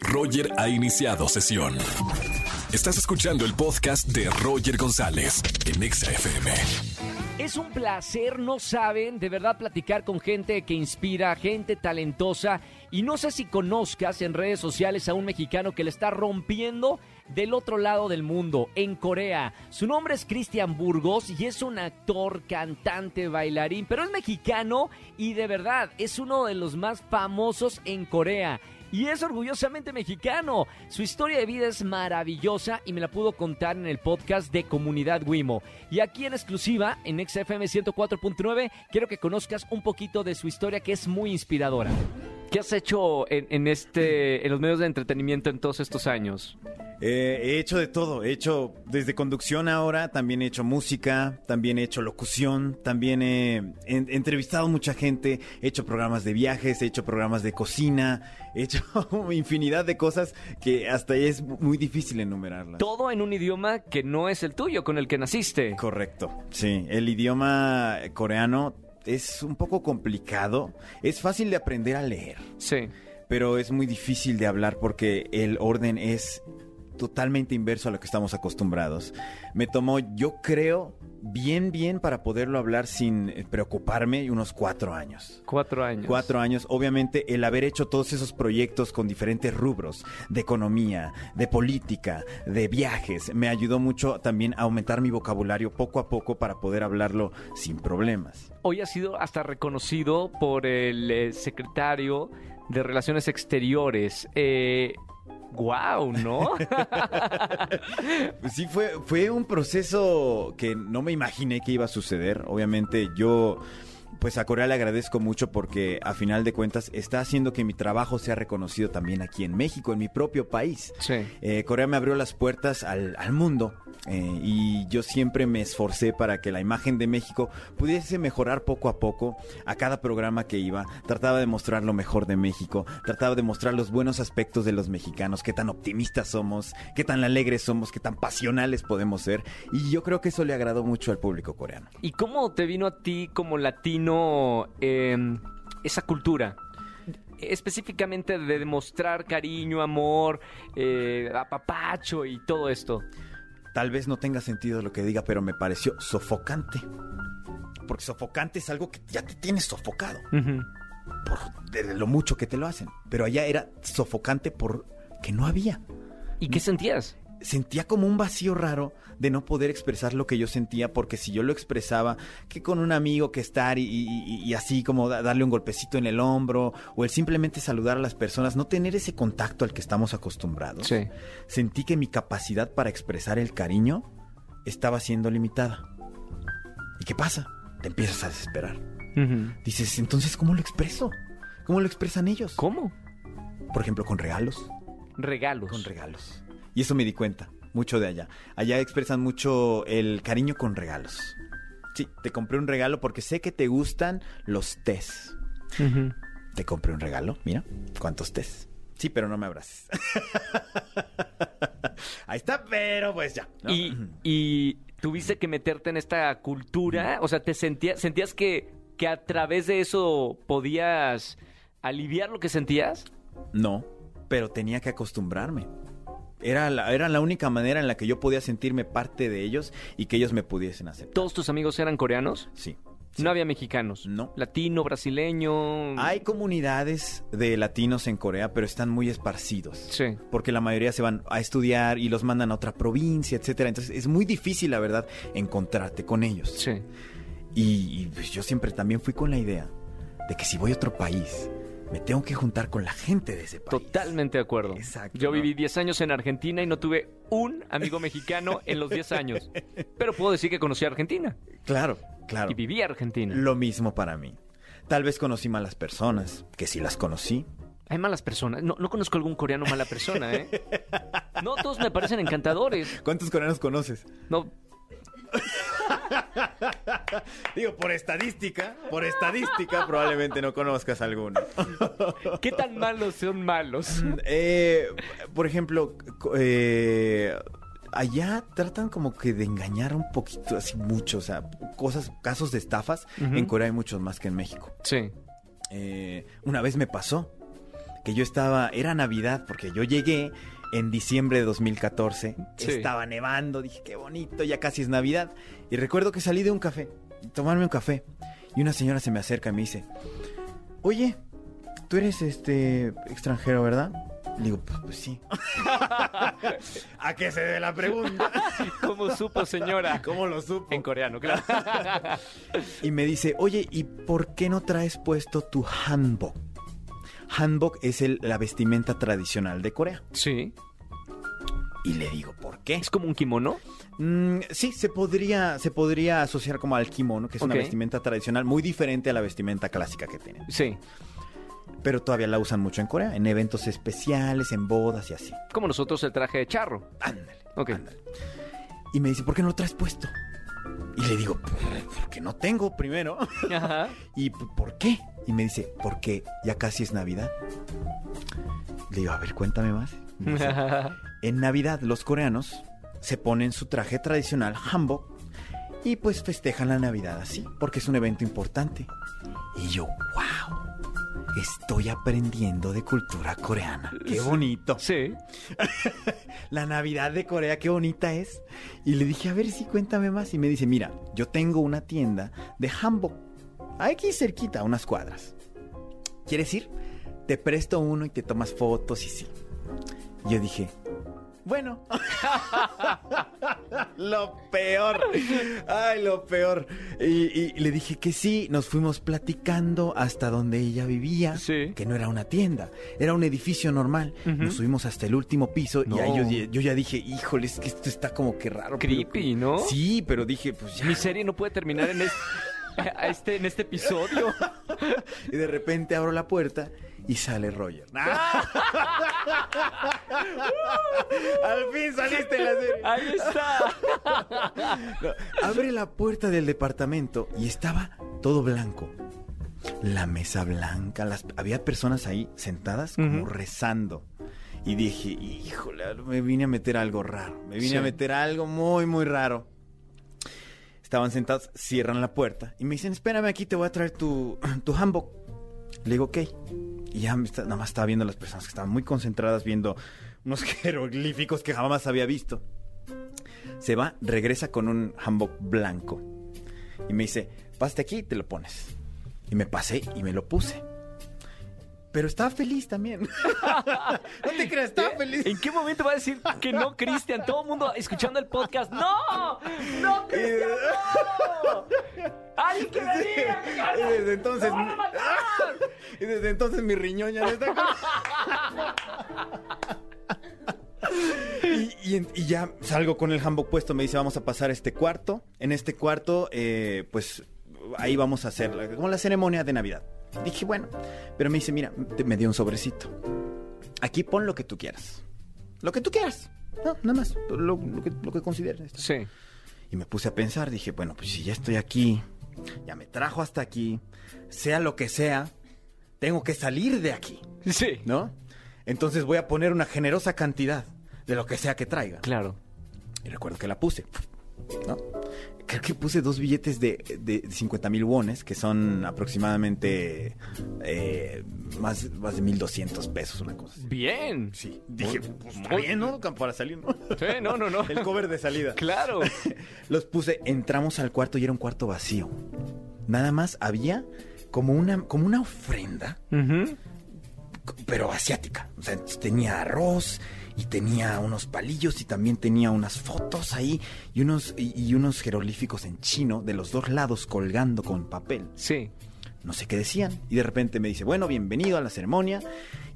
Roger ha iniciado sesión. Estás escuchando el podcast de Roger González en Exa FM. Es un placer, no saben, de verdad platicar con gente que inspira, gente talentosa. Y no sé si conozcas en redes sociales a un mexicano que le está rompiendo del otro lado del mundo, en Corea. Su nombre es Cristian Burgos y es un actor, cantante, bailarín, pero es mexicano y de verdad es uno de los más famosos en Corea y es orgullosamente mexicano. Su historia de vida es maravillosa y me la pudo contar en el podcast de Comunidad Wimo. Y aquí en exclusiva, en XFM 104.9, quiero que conozcas un poquito de su historia que es muy inspiradora. ¿Qué has hecho en, este, en los medios de entretenimiento en todos estos años? Eh, he hecho de todo, he hecho desde conducción ahora, también he hecho música, también he hecho locución, también he, entrevistado mucha gente, he hecho programas de viajes, he hecho programas de cocina, he hecho infinidad de cosas que hasta ahí es muy difícil enumerarlas. Todo en un idioma que no es el tuyo, con el que naciste. Correcto, sí, el idioma coreano es un poco complicado, es fácil de aprender a leer. Sí. Pero es muy difícil de hablar porque el orden es totalmente inverso a lo que estamos acostumbrados. Me tomó, yo creo, bien, bien para poderlo hablar sin eh, preocuparme unos cuatro años. Cuatro años. Cuatro años. Obviamente, el haber hecho todos esos proyectos con diferentes rubros, de economía, de política, de viajes, me ayudó mucho también a aumentar mi vocabulario poco a poco para poder hablarlo sin problemas. Hoy ha sido hasta reconocido por el eh, secretario de Relaciones Exteriores. Eh, ¡Guau! ¿no? Sí, fue, fue un proceso que no me imaginé que iba a suceder. Obviamente yo pues a Corea le agradezco mucho porque a final de cuentas está haciendo que mi trabajo sea reconocido también aquí en México, en mi propio país. Sí. Eh, Corea me abrió las puertas al, al mundo eh, y yo siempre me esforcé para que la imagen de México pudiese mejorar poco a poco a cada programa que iba. Trataba de mostrar lo mejor de México, trataba de mostrar los buenos aspectos de los mexicanos, qué tan optimistas somos, qué tan alegres somos, qué tan pasionales podemos ser. Y yo creo que eso le agradó mucho al público coreano. ¿Y cómo te vino a ti como latino em, esa cultura? específicamente de demostrar cariño, amor, eh, apapacho y todo esto. Tal vez no tenga sentido lo que diga, pero me pareció sofocante. Porque sofocante es algo que ya te tienes sofocado. Por de lo mucho que te lo hacen. Pero allá era sofocante porque no había. ¿Y qué sentías? Sentía como un vacío raro de no poder expresar lo que yo sentía, porque si yo lo expresaba, que con un amigo que estar y, así como darle un golpecito en el hombro, o el simplemente saludar a las personas, no tener ese contacto al que estamos acostumbrados, sentí que mi capacidad para expresar el cariño estaba siendo limitada. ¿Y qué pasa? Te empiezas a desesperar. Dices, entonces, ¿cómo lo expreso? ¿Cómo lo expresan ellos? ¿Cómo? Por ejemplo, con regalos. Regalos. Con regalos. Y eso me di cuenta, mucho de allá. Allá expresan mucho el cariño con regalos. Sí, te compré un regalo porque sé que te gustan los tés. Te compré un regalo, mira, ¿cuántos tés? Sí, pero no me abraces. Ahí está, pero pues ya. Y, tuviste que meterte en esta cultura, o sea, te sentías, sentías que, que a través de eso podías aliviar lo que sentías. No, pero tenía que acostumbrarme. Era la, era la única manera en la que yo podía sentirme parte de ellos y que ellos me pudiesen aceptar. ¿Todos tus amigos eran coreanos? Sí. No había mexicanos. No. Latino, brasileño. Hay comunidades de latinos en Corea, pero están muy esparcidos. Sí. Porque la mayoría se van a estudiar y los mandan a otra provincia, etcétera. Entonces es muy difícil, la verdad, encontrarte con ellos. Sí. Y, pues, yo siempre también fui con la idea de que si voy a otro país me tengo que juntar con la gente de ese país. Totalmente de acuerdo. Exacto. Yo viví 10 años en Argentina y no tuve un amigo mexicano en los 10 años. Pero puedo decir que conocí a Argentina. Claro, claro. Y viví Argentina. Lo mismo para mí. Tal vez conocí malas personas, que sí las conocí. Hay malas personas. No, no conozco algún coreano mala persona, ¿eh? No, todos me parecen encantadores. ¿Cuántos coreanos conoces? No, Digo, por estadística, por estadística, probablemente no conozcas alguno. ¿Qué tan malos son malos? Mm, eh, por ejemplo, eh, allá tratan como que de engañar un poquito, así mucho, o sea, cosas, casos de estafas. En Corea hay muchos más que en México. Sí. Eh, una vez me pasó que yo estaba, era Navidad, porque yo llegué en diciembre de 2014, Sí. estaba nevando, dije, qué bonito, ya casi es Navidad. Y recuerdo que salí de un café, tomarme un café, y una señora se me acerca y me dice, oye, tú eres este extranjero, ¿verdad? Le digo, pues, pues sí. ¿A qué se debe la pregunta? ¿Cómo supo, señora? ¿Cómo lo supo? En coreano, claro. Y me dice, oye, ¿y por qué no traes puesto tu hanbok? Hanbok es el- la vestimenta tradicional de Corea. sí. Y le digo, ¿por qué? ¿Es como un kimono? Mm, sí, se podría, se podría asociar como al kimono, que es una vestimenta tradicional muy diferente a la vestimenta clásica que tienen. Sí. Pero todavía la usan mucho en Corea, en eventos especiales, en bodas y así. Como nosotros el traje de charro. Ándale. Ok. ándale. Y me dice, ¿por qué no lo traes puesto? Y le digo, porque no tengo primero. Ajá. ¿Y por qué? Y me dice, porque ya casi es Navidad. Le digo, a ver, cuéntame más. Dice, en Navidad los coreanos se ponen su traje tradicional hanbok y pues festejan la Navidad así, porque es un evento importante. Y yo, wow, estoy aprendiendo de cultura coreana. Qué bonito. Sí. La Navidad de Corea, qué bonita es. Y le dije, a ver si cuéntame más. Y me dice, mira, yo tengo una tienda de hanbok. Aquí cerquita, unas cuadras. ¿Quieres ir? Te presto uno y te tomas fotos y sí. Yo dije, bueno. lo peor. Ay, lo peor. Y, y le dije que sí. Nos fuimos platicando hasta donde ella vivía. Sí. Que no era una tienda, era un edificio normal. Nos subimos hasta el último piso No. y ahí yo, yo ya dije, híjole, es que esto está como que raro. pero- Creepy, ¿no? Sí, pero dije, pues ya. Mi serie no puede terminar en, es- a este, en este episodio. Y de repente abro la puerta y sale Roger. Al fin saliste en la serie. Ahí está. No, abre la puerta del departamento y estaba todo blanco. La mesa blanca, las, había personas ahí sentadas como rezando. Y dije, híjole, me vine a meter algo raro. Me vine Sí. a meter algo muy, muy raro. Estaban sentados, cierran la puerta y me dicen, espérame aquí, te voy a traer tu, tu. Le digo, ok. Y ya nada más estaba viendo las personas que estaban muy concentradas viendo unos jeroglíficos que jamás había visto. Se va, regresa con un hanbok blanco. Y me dice, pásate aquí y te lo pones. Y me pasé y me lo puse. Pero estaba feliz también. no te creas, estaba feliz. ¿En qué momento va a decir que no, Cristian? Todo el mundo escuchando el podcast. ¡No! ¡No, Cristian! ¡No! ¡Alguien que diga! Y desde entonces. ¡Me van a matar! Y desde entonces mi riñón ya no está Y, y- y ya salgo con el handbook puesto, me dice, vamos a pasar a este cuarto. En este cuarto, eh, pues ahí vamos a hacer como la ceremonia de Navidad. Dije, bueno, pero me dice, mira, te- me dio un sobrecito. Aquí pon lo que tú quieras. Lo que tú quieras. No, nada más. Lo, lo que, lo que consideres. Sí. Y me puse a pensar, dije, bueno, pues si ya estoy aquí, ya me trajo hasta aquí, sea lo que sea, tengo que salir de aquí, Sí. ¿no? Entonces voy a poner una generosa cantidad de lo que sea que traiga. Claro. Y recuerdo que la puse, ¿no? Creo que puse dos billetes de, de 50 mil wones, que son aproximadamente eh, más, más de 1.200 pesos, una cosa así. Bien. Sí, dije, Muy- pues muy- bien, ¿no? Para salir, ¿no? Sí, no, no, no. El cover de salida. Claro. Los puse, entramos al cuarto y era un cuarto vacío. Nada más había como una, como una ofrenda, pero asiática. O sea, tenía arroz y tenía unos palillos y también tenía unas fotos ahí y unos, y, y unos jeroglíficos en chino de los dos lados colgando con papel. Sí. No sé qué decían. Y de repente me dice, bueno, bienvenido a la ceremonia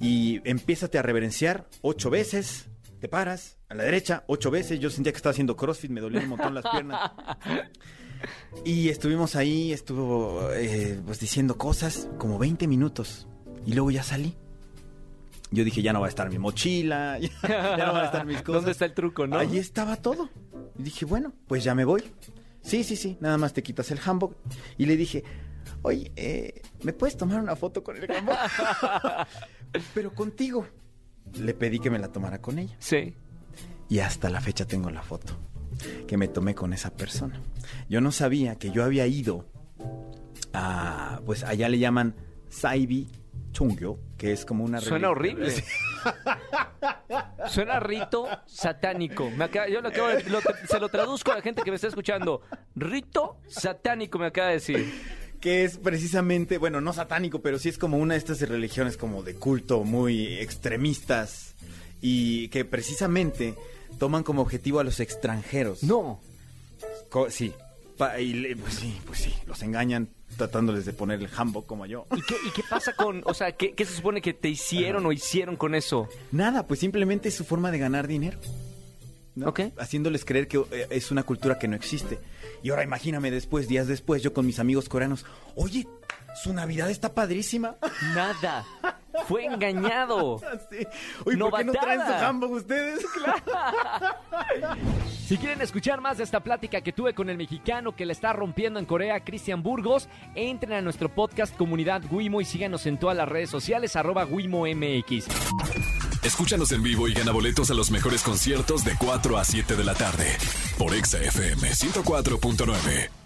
y empiézate a reverenciar ocho veces. Te paras a la derecha ocho veces. Yo sentía que estaba haciendo CrossFit, me dolían un montón las piernas. Y estuvimos ahí, estuvo eh, pues diciendo cosas como 20 minutos. Y luego ya salí. Yo dije, ya no va a estar mi mochila, ya, ya no van a estar mis cosas. ¿Dónde está el truco, no? Ahí estaba todo. Y dije, bueno, pues ya me voy. Sí, sí, sí, nada más te quitas el handbook. Y le dije, oye, eh, ¿me puedes tomar una foto con el handbook? Pero contigo. Le pedí que me la tomara con ella. Sí. Y hasta la fecha tengo la foto que me tomé con esa persona. Yo no sabía que yo había ido a, pues allá le llaman Saibi chungyo, que es como una Suena horrible. Suena rito satánico. Me acaba- yo lo acabo de- lo- se lo traduzco a la gente que me está escuchando. Rito satánico me acaba de decir. que es precisamente, bueno, no satánico, pero sí es como una de estas religiones como de culto muy extremistas y que precisamente toman como objetivo a los extranjeros. No. Co- sí. Pa- y pues sí, pues sí, los engañan tratándoles de poner el hambo como yo. ¿Y qué, y qué pasa con, o sea, qué, qué se supone que te hicieron o hicieron con eso? Nada, pues simplemente es su forma de ganar dinero. ¿no? Ok. Haciéndoles creer que eh, es una cultura que no existe. Y ahora imagíname después, días después, yo con mis amigos coreanos, oye, su Navidad está padrísima. Nada. Fue engañado. Sí. Oye, ¿por qué no traen su hambo ustedes? Si quieren escuchar más de esta plática que tuve con el mexicano que le está rompiendo en Corea, Cristian Burgos, entren a nuestro podcast Comunidad Wimo y síganos en todas las redes sociales, arroba WimoMX. Escúchanos en vivo y gana boletos a los mejores conciertos de 4 a 7 de la tarde por Exa FM 104.9.